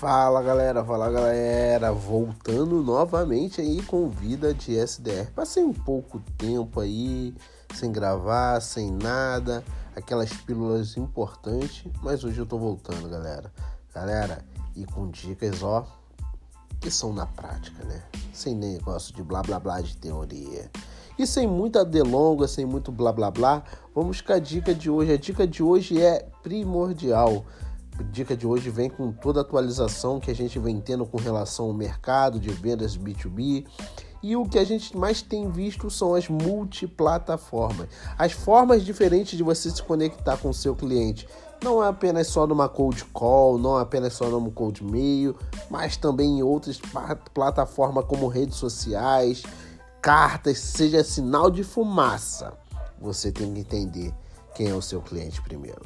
Fala galera, fala galera, voltando novamente aí com vida de SDR. Passei um pouco tempo aí sem gravar, sem nada, aquelas pílulas importantes, mas hoje eu tô voltando, galera. Galera, e com dicas ó que são na prática, né? Sem negócio de blá blá blá de teoria. E sem muita delonga, sem muito blá blá blá, vamos com a dica de hoje. A dica de hoje é primordial dica de hoje vem com toda a atualização que a gente vem tendo com relação ao mercado de vendas B2B. E o que a gente mais tem visto são as multiplataformas. As formas diferentes de você se conectar com o seu cliente. Não é apenas só numa cold call, não é apenas só num cold mail, mas também em outras plataformas como redes sociais, cartas, seja sinal de fumaça. Você tem que entender quem é o seu cliente primeiro.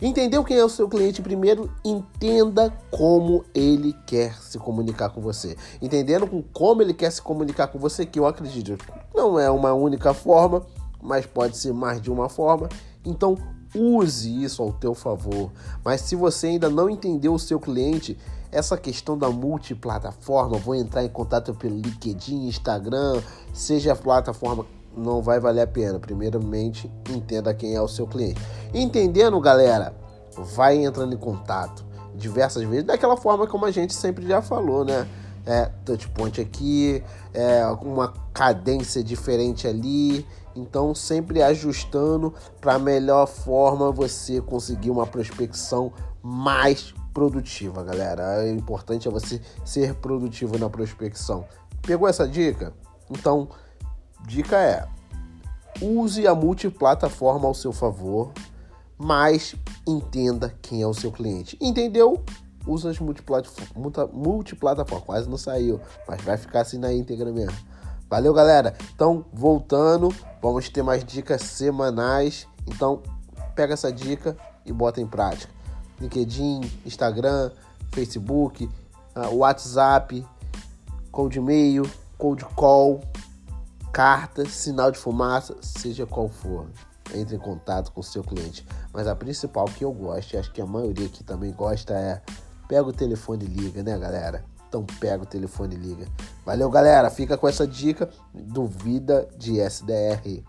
Entendeu quem é o seu cliente primeiro? Entenda como ele quer se comunicar com você. Entendendo com como ele quer se comunicar com você, que eu acredito não é uma única forma, mas pode ser mais de uma forma. Então use isso ao teu favor. Mas se você ainda não entendeu o seu cliente, essa questão da multiplataforma, vou entrar em contato pelo LinkedIn, Instagram, seja a plataforma não vai valer a pena. Primeiramente, entenda quem é o seu cliente. Entendendo, galera, vai entrando em contato diversas vezes, daquela forma como a gente sempre já falou, né? É, touchpoint aqui, é, uma cadência diferente ali. Então, sempre ajustando para a melhor forma você conseguir uma prospecção mais produtiva, galera. O importante é você ser produtivo na prospecção. Pegou essa dica? Então, Dica é: use a multiplataforma ao seu favor, mas entenda quem é o seu cliente. Entendeu? Usa as multiplataformas. Multiplataforma, quase não saiu, mas vai ficar assim na íntegra mesmo. Valeu, galera. Então, voltando, vamos ter mais dicas semanais. Então, pega essa dica e bota em prática. LinkedIn, Instagram, Facebook, ah, WhatsApp, cold mail, cold call, carta, sinal de fumaça, seja qual for. Entre em contato com o seu cliente. Mas a principal que eu gosto, e acho que a maioria aqui também gosta, é pega o telefone e liga, né, galera? Então pega o telefone e liga. Valeu, galera. Fica com essa dica do Vida de SDR.